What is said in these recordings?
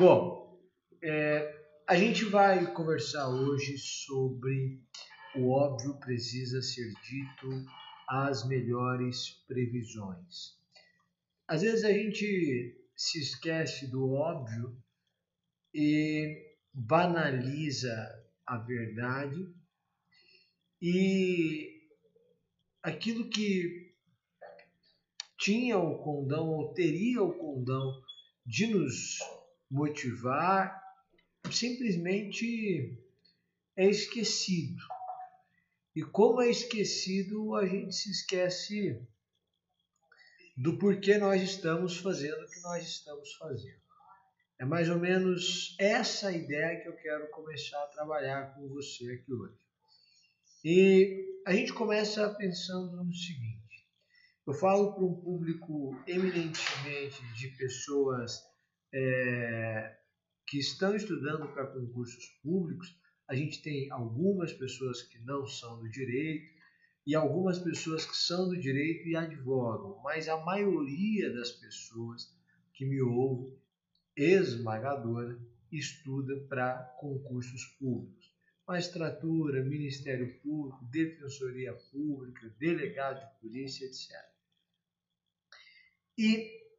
Bom, é, a gente vai conversar hoje sobre o óbvio precisa ser dito as melhores previsões. Às vezes a gente se esquece do óbvio e banaliza a verdade e aquilo que tinha o condão ou teria o condão de nos motivar simplesmente é esquecido. E como é esquecido, a gente se esquece do porquê nós estamos fazendo o que nós estamos fazendo. É mais ou menos essa ideia que eu quero começar a trabalhar com você aqui hoje. E a gente começa pensando no seguinte: eu falo para um público eminentemente de pessoas é, que estão estudando para concursos públicos, a gente tem algumas pessoas que não são do direito e algumas pessoas que são do direito e advogam, mas a maioria das pessoas que me ouvem, esmagadora, estuda para concursos públicos. Magistratura, Ministério Público, Defensoria Pública, Delegado de Polícia, etc. E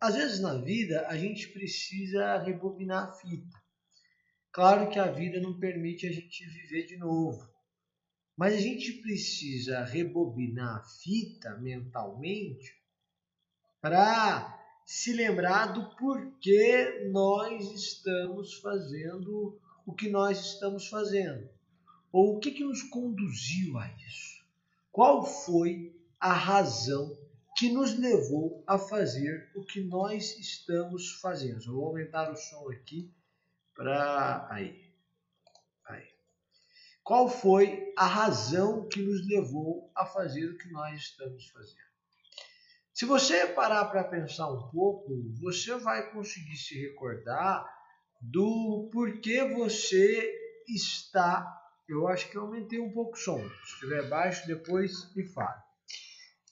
às vezes na vida a gente precisa rebobinar a fita. Claro que a vida não permite a gente viver de novo, mas a gente precisa rebobinar a fita mentalmente para se lembrar do porquê nós estamos fazendo o que nós estamos fazendo. Ou o que, que nos conduziu a isso? Qual foi a razão que nos levou a fazer o que nós estamos fazendo? Eu vou aumentar o som aqui para aí. aí. Qual foi a razão que nos levou a fazer o que nós estamos fazendo? Se você parar para pensar um pouco, você vai conseguir se recordar do porquê você está. Eu acho que eu aumentei um pouco o som. Se estiver baixo, depois me fale.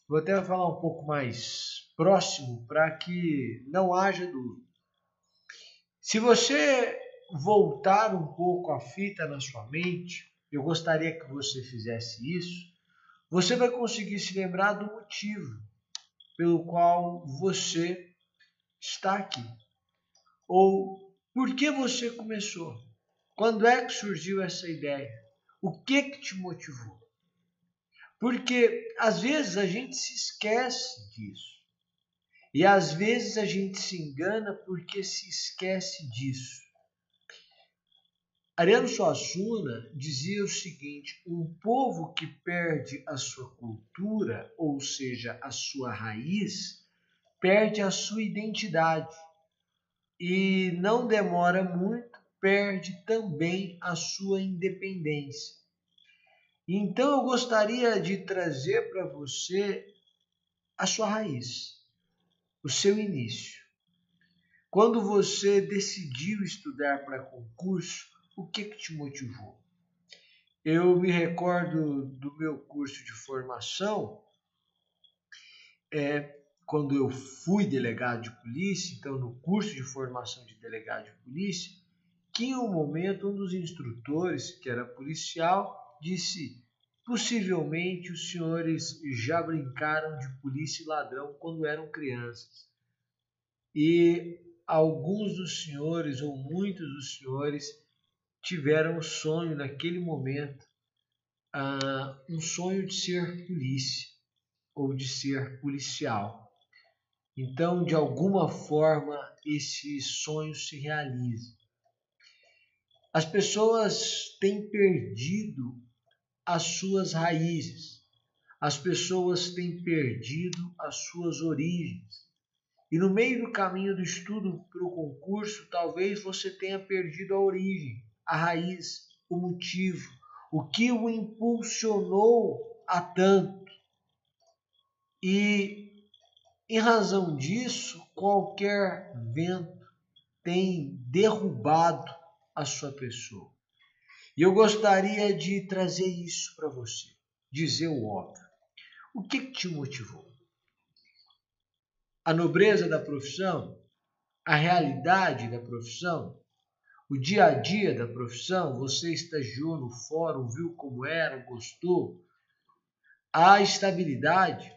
Vou até falar um pouco mais próximo para que não haja dúvida. Se você voltar um pouco a fita na sua mente, eu gostaria que você fizesse isso, você vai conseguir se lembrar do motivo pelo qual você está aqui. Ou por que você começou? Quando é que surgiu essa ideia? O que que te motivou? Porque às vezes a gente se esquece disso. E às vezes a gente se engana porque se esquece disso. Ariano Suassuna dizia o seguinte: um povo que perde a sua cultura, ou seja, a sua raiz, perde a sua identidade e não demora muito, perde também a sua independência. Então eu gostaria de trazer para você a sua raiz, o seu início. Quando você decidiu estudar para concurso, o que, que te motivou? Eu me recordo do meu curso de formação, é, quando eu fui delegado de polícia, então no curso de formação de delegado de polícia, que em um momento um dos instrutores, que era policial, disse: possivelmente os senhores já brincaram de polícia e ladrão quando eram crianças. E alguns dos senhores, ou muitos dos senhores, tiveram o sonho naquele momento, uh, um sonho de ser polícia ou de ser policial. Então, de alguma forma, esse sonho se realiza. As pessoas têm perdido as suas raízes, as pessoas têm perdido as suas origens. E no meio do caminho do estudo para o concurso, talvez você tenha perdido a origem a raiz, o motivo, o que o impulsionou a tanto. E, em razão disso, qualquer vento tem derrubado a sua pessoa. E eu gostaria de trazer isso para você, dizer o óbvio. O que, que te motivou? A nobreza da profissão? a realidade da profissão, o dia a dia da profissão, você estagiou no fórum, viu como era, gostou, a estabilidade,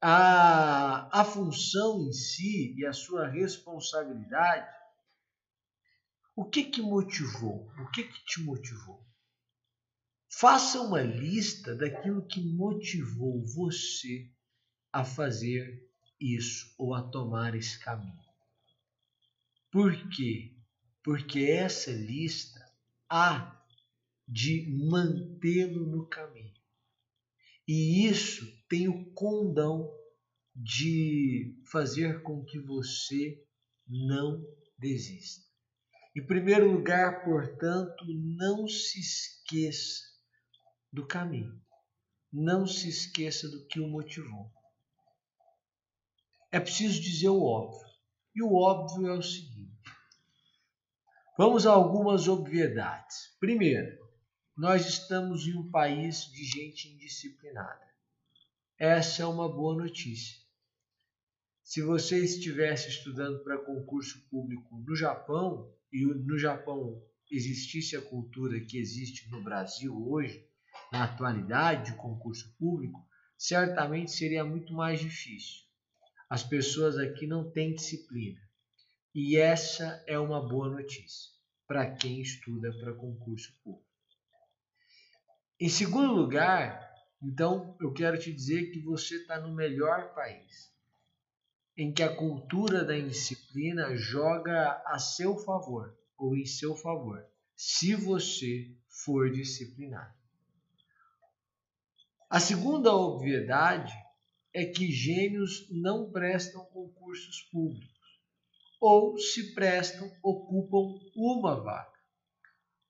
a, a função em si e a sua responsabilidade, o que que motivou? O que que te motivou? Faça uma lista daquilo que motivou você a fazer isso ou a tomar esse caminho. Por quê? Porque essa lista há de mantê-lo no caminho. E isso tem o condão de fazer com que você não desista. Em primeiro lugar, portanto, não se esqueça do caminho. Não se esqueça do que o motivou. É preciso dizer o óbvio. E o óbvio é o seguinte: vamos a algumas obviedades. Primeiro, nós estamos em um país de gente indisciplinada. Essa é uma boa notícia. Se você estivesse estudando para concurso público no Japão, e no Japão existisse a cultura que existe no Brasil hoje, na atualidade de concurso público, certamente seria muito mais difícil. As pessoas aqui não têm disciplina. E essa é uma boa notícia para quem estuda para concurso público. Em segundo lugar, então eu quero te dizer que você está no melhor país, em que a cultura da indisciplina joga a seu favor ou em seu favor, se você for disciplinado. A segunda obviedade é que gênios não prestam concursos públicos, ou se prestam, ocupam uma vaga.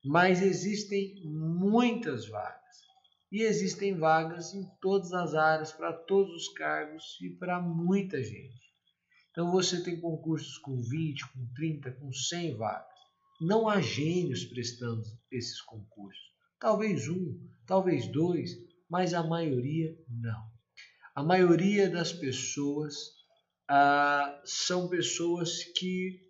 Mas existem muitas vagas. E existem vagas em todas as áreas, para todos os cargos e para muita gente. Então você tem concursos com 20, com 30, com 100 vagas. Não há gênios prestando esses concursos. Talvez um, talvez dois, mas a maioria não. A maioria das pessoas ah, são pessoas que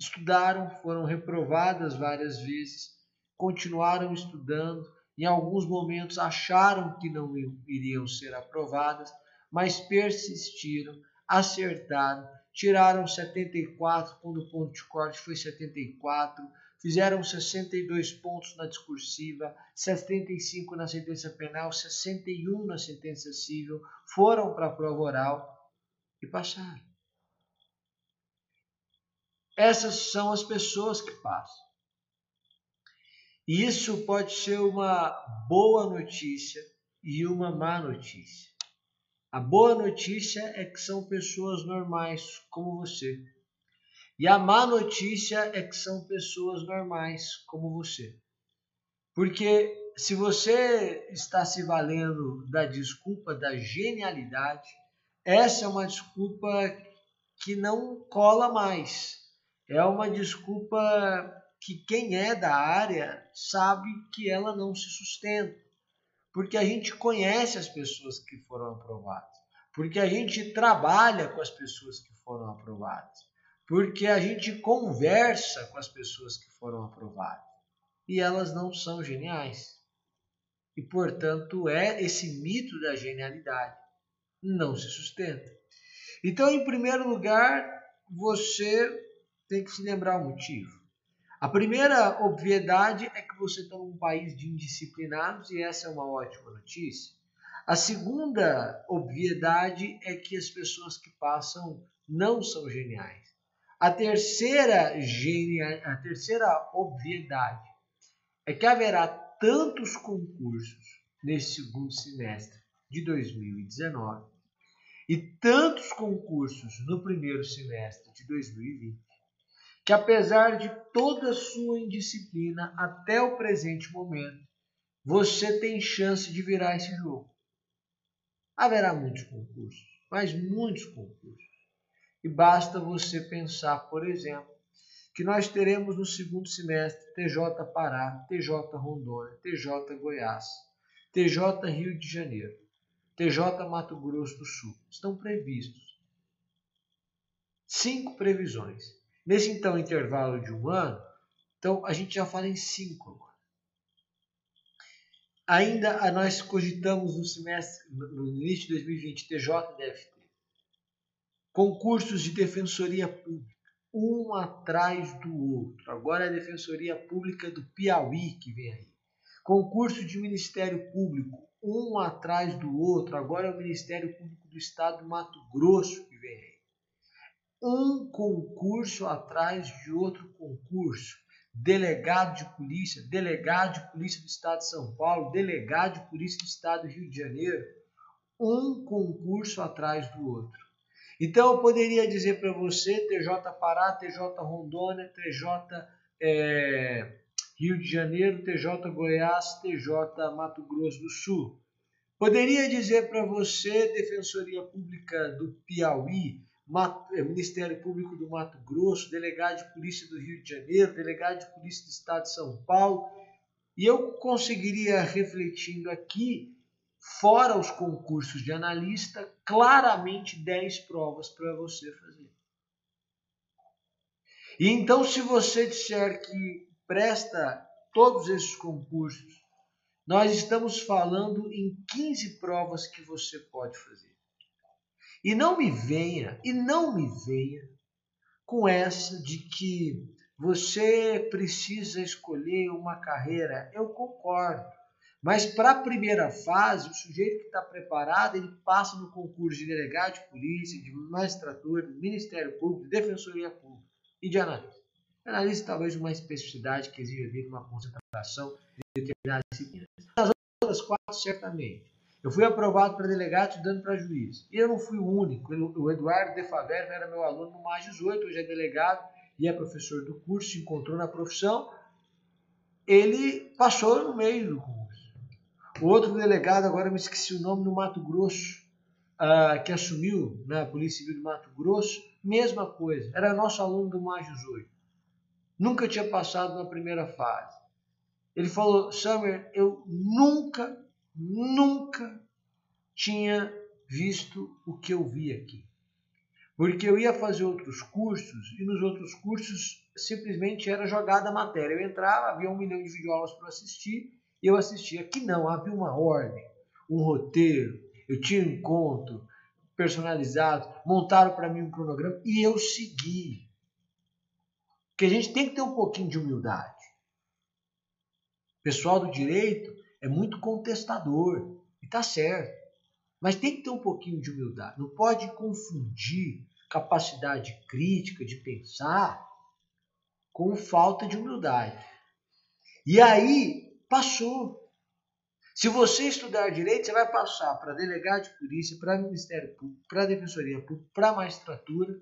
estudaram, foram reprovadas várias vezes, continuaram estudando, em alguns momentos acharam que não iriam ser aprovadas, mas persistiram, acertaram, tiraram 74 quando o ponto de corte foi 74, fizeram 62 pontos na discursiva, 75 na sentença penal, 61 na sentença civil, foram para a prova oral e passaram. Essas são as pessoas que passam. E isso pode ser uma boa notícia e uma má notícia. A boa notícia é que são pessoas normais como você e a má notícia é que são pessoas normais como você. Porque se você está se valendo da desculpa da genialidade, essa é uma desculpa que não cola mais. É uma desculpa que quem é da área sabe que ela não se sustenta. Porque a gente conhece as pessoas que foram aprovadas. Porque a gente trabalha com as pessoas que foram aprovadas porque a gente conversa com as pessoas que foram aprovadas e elas não são geniais. E, portanto, é esse mito da genialidade não se sustenta. Então, em primeiro lugar, você tem que se lembrar o motivo. A primeira obviedade é que você está num país de indisciplinados e essa é uma ótima notícia. A segunda obviedade é que as pessoas que passam não são geniais. A terceira genia, a terceira obviedade é que haverá tantos concursos nesse segundo semestre de 2019 e tantos concursos no primeiro semestre de 2020 que apesar de toda sua indisciplina até o presente momento, você tem chance de virar esse jogo. Haverá muitos concursos, mas muitos concursos. E basta você pensar, por exemplo, que nós teremos no segundo semestre TJ Pará, TJ Rondônia, TJ Goiás, TJ Rio de Janeiro, TJ Mato Grosso do Sul. Estão previstos. Cinco previsões. Nesse então intervalo de um ano, então a gente já fala em cinco agora. Ainda nós cogitamos no semestre, no início de 2020, TJ e DFT. Concursos de defensoria pública, um atrás do outro. Agora é a Defensoria Pública do Piauí que vem aí. Concurso de Ministério Público, um atrás do outro. Agora é o Ministério Público do Estado do Mato Grosso que vem aí. Um concurso atrás de outro concurso. Delegado de polícia, delegado de polícia do Estado de São Paulo, delegado de polícia do Estado do Rio de Janeiro. Um concurso atrás do outro. Então eu poderia dizer para você, TJ Pará, TJ Rondônia, TJ é, Rio de Janeiro, TJ Goiás, TJ Mato Grosso do Sul. Poderia dizer para você, Defensoria Pública do Piauí, eh, Ministério Público do Mato Grosso, Delegado de Polícia do Rio de Janeiro, Delegado de Polícia do Estado de São Paulo, e eu conseguiria, refletindo aqui, fora os concursos de analista, claramente 10 provas para você fazer. E então, se você disser que presta todos esses concursos, nós estamos falando em 15 provas que você pode fazer. E não me venha, e não me venha com essa de que você precisa escolher uma carreira. Eu concordo. Mas para a primeira fase, o sujeito que está preparado, ele passa no concurso de delegado de polícia, de magistratura, de Ministério Público, de Defensoria Pública e de analista. Analisa talvez uma especificidade que exija dele uma concentração de determinadas disciplinas. Nas outras quatro, certamente. Eu fui aprovado para delegado, estudando para juiz. E eu não fui o único. O Eduardo De Favero era meu aluno no mais 18, hoje é delegado e é professor do curso, se encontrou na profissão. Ele passou no meio do curso. O outro delegado, agora me esqueci o nome, no Mato Grosso, uh, que assumiu na Polícia Civil do Mato Grosso, mesma coisa. Era nosso aluno do mais 18 nunca tinha passado na primeira fase. Ele falou: Summer, eu nunca, nunca tinha visto o que eu vi aqui. Porque eu ia fazer outros cursos e nos outros cursos simplesmente era jogada a matéria. Eu entrava, havia um milhão de videoaulas para assistir e eu assistia. Aqui não, havia uma ordem, um roteiro, eu tinha um encontro personalizado, montaram para mim um cronograma e eu segui. Porque a gente tem que ter um pouquinho de humildade. Pessoal do direito é muito contestador, e está certo. Mas tem que ter um pouquinho de humildade. Não pode confundir capacidade crítica de pensar com falta de humildade. E aí passou. Se você estudar direito, você vai passar para delegado de polícia, para Ministério Público, para Defensoria Pública, para magistratura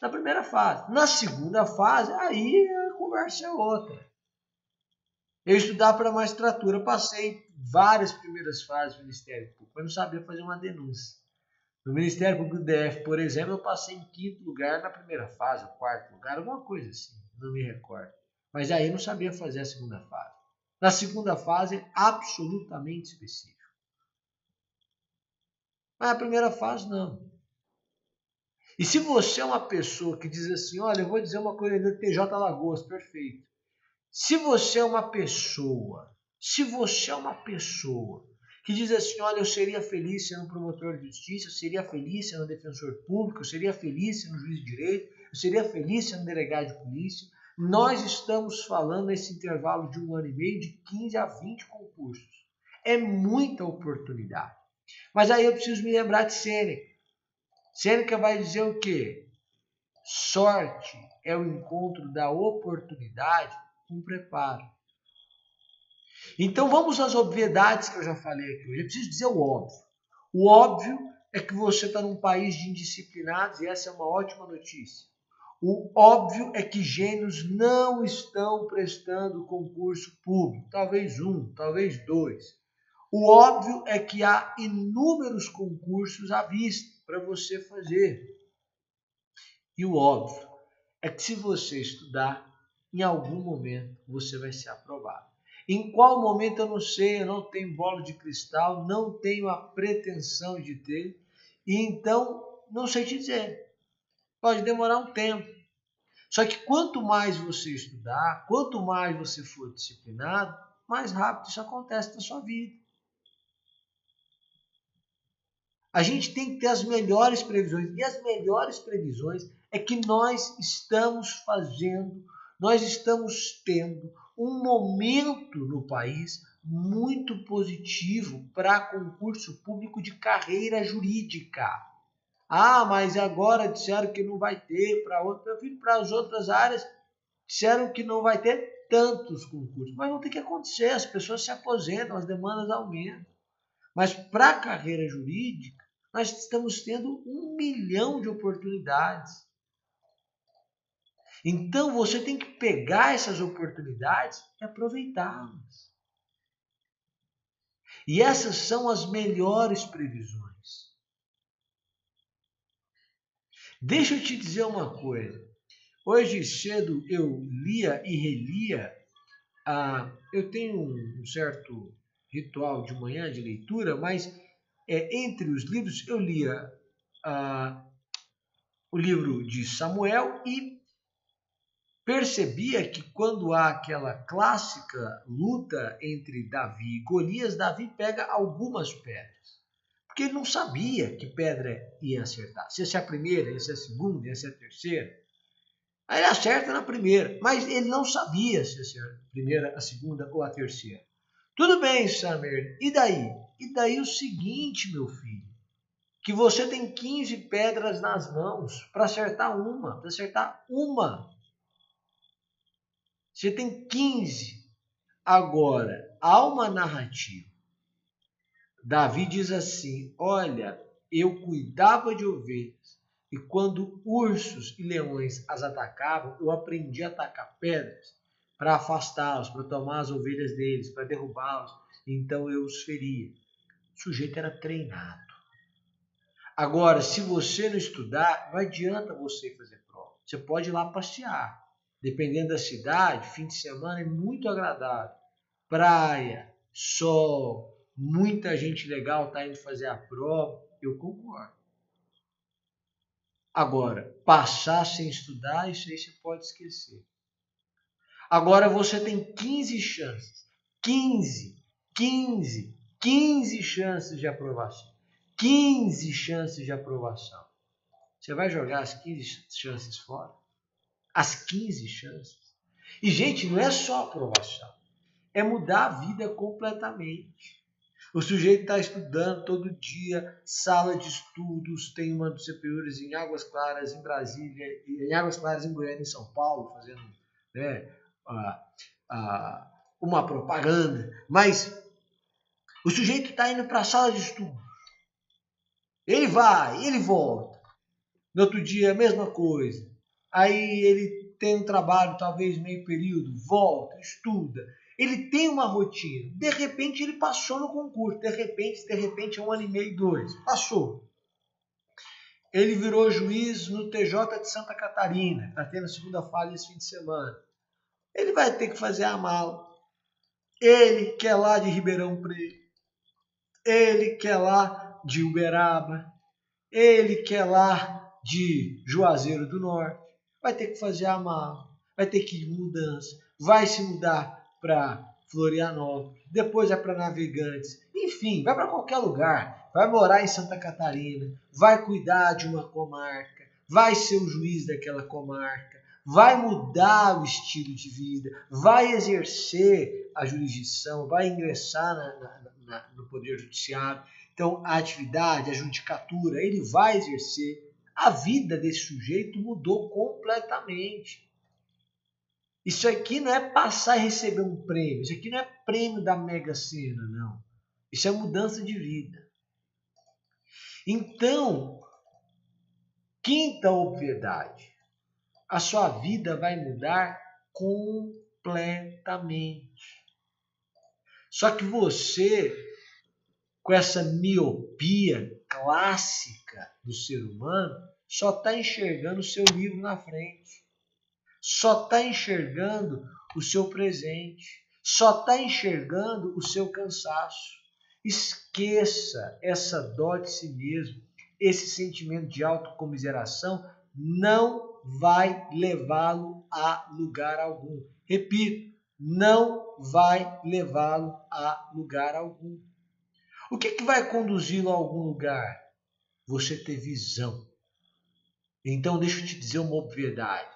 na primeira fase. Na segunda fase, aí a conversa é outra. Eu estudar para magistratura, passei várias primeiras fases do Ministério Público, mas não sabia fazer uma denúncia. No Ministério Público do DF, por exemplo, eu passei em quinto lugar na primeira fase, quarto lugar, alguma coisa assim, não me recordo. Mas aí eu não sabia fazer a segunda fase. Na segunda fase, absolutamente específico. Mas a primeira fase, não. E se você é uma pessoa que diz assim, olha, eu vou dizer uma coisa do TJ Lagoas, perfeito. Se você é uma pessoa, se você é uma pessoa que diz assim, olha, eu seria feliz sendo promotor de justiça, eu seria feliz sendo defensor público, eu seria feliz sendo juiz de direito, eu seria feliz sendo delegado de polícia, nós estamos falando nesse intervalo de um ano e meio de 15 a 20 concursos. É muita oportunidade. Mas aí eu preciso me lembrar de Sêneca. Sêneca vai dizer o quê? Sorte é o encontro da oportunidade com preparo. Então vamos às obviedades que eu já falei aqui hoje. Eu preciso dizer o óbvio. O óbvio é que você está num país de indisciplinados e essa é uma ótima notícia. O óbvio é que gênios não estão prestando concurso público, talvez um, talvez dois. O óbvio é que há inúmeros concursos à vista para você fazer. E o óbvio é que se você estudar, em algum momento você vai ser aprovado. Em qual momento eu não sei, eu não tenho bola de cristal, não tenho a pretensão de ter, e então não sei te dizer. Pode demorar um tempo. Só que quanto mais você estudar, quanto mais você for disciplinado, mais rápido isso acontece na sua vida. A gente tem que ter as melhores previsões. E as melhores previsões é que nós estamos fazendo, nós estamos tendo um momento no país muito positivo para concurso público de carreira jurídica. Ah, mas agora disseram que não vai ter para outro, para as outras áreas disseram que não vai ter tantos concursos, mas não tem que acontecer, as pessoas se aposentam, as demandas aumentam. Mas para a carreira jurídica, nós estamos tendo um milhão de oportunidades. Então você tem que pegar essas oportunidades e aproveitá-las. E essas são as melhores previsões. Deixa eu te dizer uma coisa. Hoje cedo eu lia e relia. Ah, eu tenho um certo ritual de manhã de leitura, mas é, entre os livros eu lia ah, o livro de Samuel e percebia que quando há aquela clássica luta entre Davi e Golias, Davi pega algumas pedras. Porque ele não sabia que pedra ia acertar. Se ia ser a primeira, ia ser a segunda, ia ser a terceira. Aí ele acerta na primeira, mas ele não sabia se ia ser a primeira, a segunda ou a terceira. Tudo bem, Samer, e daí? E daí o seguinte, meu filho, que você tem 15 pedras nas mãos para acertar uma, para acertar uma. Você tem 15. Agora, há uma narrativa. Davi diz assim: Olha, eu cuidava de ovelhas, e quando ursos e leões as atacavam, eu aprendi a atacar pedras para afastá-los, para tomar as ovelhas deles, para derrubá-los. Então eu os feria. O sujeito era treinado. Agora, se você não estudar, não adianta você fazer prova. Você pode ir lá passear. Dependendo da cidade, fim de semana é muito agradável. Praia, sol, muita gente legal está indo fazer a prova. Eu concordo. Agora, passar sem estudar, isso aí você pode esquecer. Agora você tem 15 chances. 15, 15, 15 chances de aprovação. 15 chances de aprovação. Você vai jogar as 15 chances fora? As 15 chances. E, gente, não é só aprovação. É mudar a vida completamente. O sujeito está estudando todo dia, sala de estudos, tem uma dos CPUs em Águas Claras, em Brasília, em Águas Claras, em Goiânia, em São Paulo, fazendo né, a, a, uma propaganda. Mas o sujeito está indo para a sala de estudos. Ele vai, ele volta. No outro dia, a mesma coisa. Aí ele tem um trabalho, talvez meio período, volta, estuda ele tem uma rotina. De repente ele passou no concurso. De repente, de repente, é um ano e meio, dois. Passou. Ele virou juiz no TJ de Santa Catarina. Está tendo a segunda fase esse fim de semana. Ele vai ter que fazer a mala. Ele que é lá de Ribeirão Preto. Ele que é lá de Uberaba. Ele que é lá de Juazeiro do Norte. Vai ter que fazer a mala. Vai ter que ir mudança. Vai se mudar para Florianópolis, depois é para Navegantes, enfim, vai para qualquer lugar, vai morar em Santa Catarina, vai cuidar de uma comarca, vai ser o juiz daquela comarca, vai mudar o estilo de vida, vai exercer a jurisdição, vai ingressar na, na, na, no Poder Judiciário. Então, a atividade, a judicatura, ele vai exercer. A vida desse sujeito mudou completamente. Isso aqui não é passar e receber um prêmio. Isso aqui não é prêmio da Mega Sena, não. Isso é mudança de vida. Então, quinta obviedade. A sua vida vai mudar completamente. Só que você, com essa miopia clássica do ser humano, só está enxergando o seu livro na frente só está enxergando o seu presente, só está enxergando o seu cansaço. Esqueça essa dó de si mesmo, esse sentimento de autocomiseração não vai levá-lo a lugar algum. Repito, não vai levá-lo a lugar algum. O que, que vai conduzi-lo a algum lugar? Você ter visão. Então, deixa eu te dizer uma obviedade.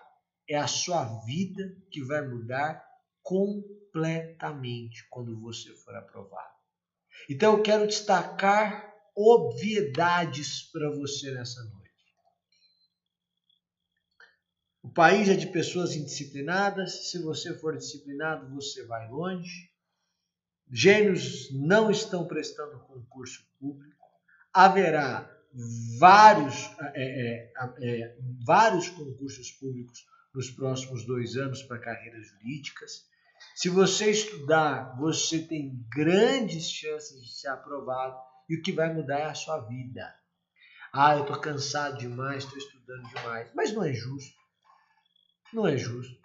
É a sua vida que vai mudar completamente quando você for aprovado. Então, eu quero destacar obviedades para você nessa noite. O país é de pessoas indisciplinadas. Se você for disciplinado, você vai longe. Gênios não estão prestando concurso público. Haverá vários, é, é, é, vários concursos públicos nos próximos dois anos para carreiras jurídicas. Se você estudar, você tem grandes chances de ser aprovado e o que vai mudar é a sua vida. Ah, eu estou cansado demais, estou estudando demais. Mas não é justo. Não é justo.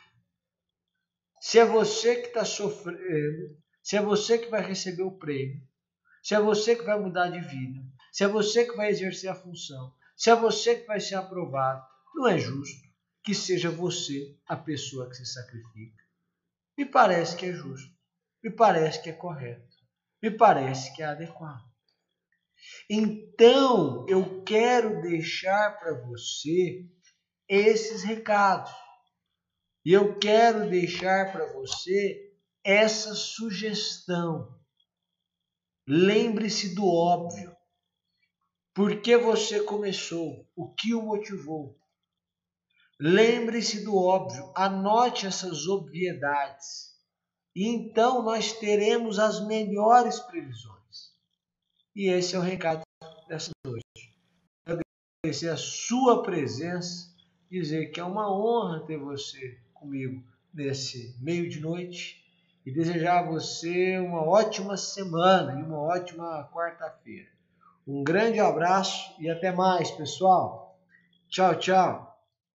Se é você que está sofrendo, se é você que vai receber o prêmio, se é você que vai mudar de vida, se é você que vai exercer a função, se é você que vai ser aprovado, não é justo que seja você a pessoa que se sacrifica. Me parece que é justo, me parece que é correto, me parece que é adequado. Então, eu quero deixar para você esses recados. E eu quero deixar para você essa sugestão. Lembre-se do óbvio. Por que você começou? O que o motivou? Lembre-se do óbvio, anote essas obviedades. E então nós teremos as melhores previsões. E esse é o recado dessa noite. Agradecer a sua presença, dizer que é uma honra ter você comigo nesse meio de noite e desejar a você uma ótima semana e uma ótima quarta-feira. Um grande abraço e até mais, pessoal. Tchau, tchau.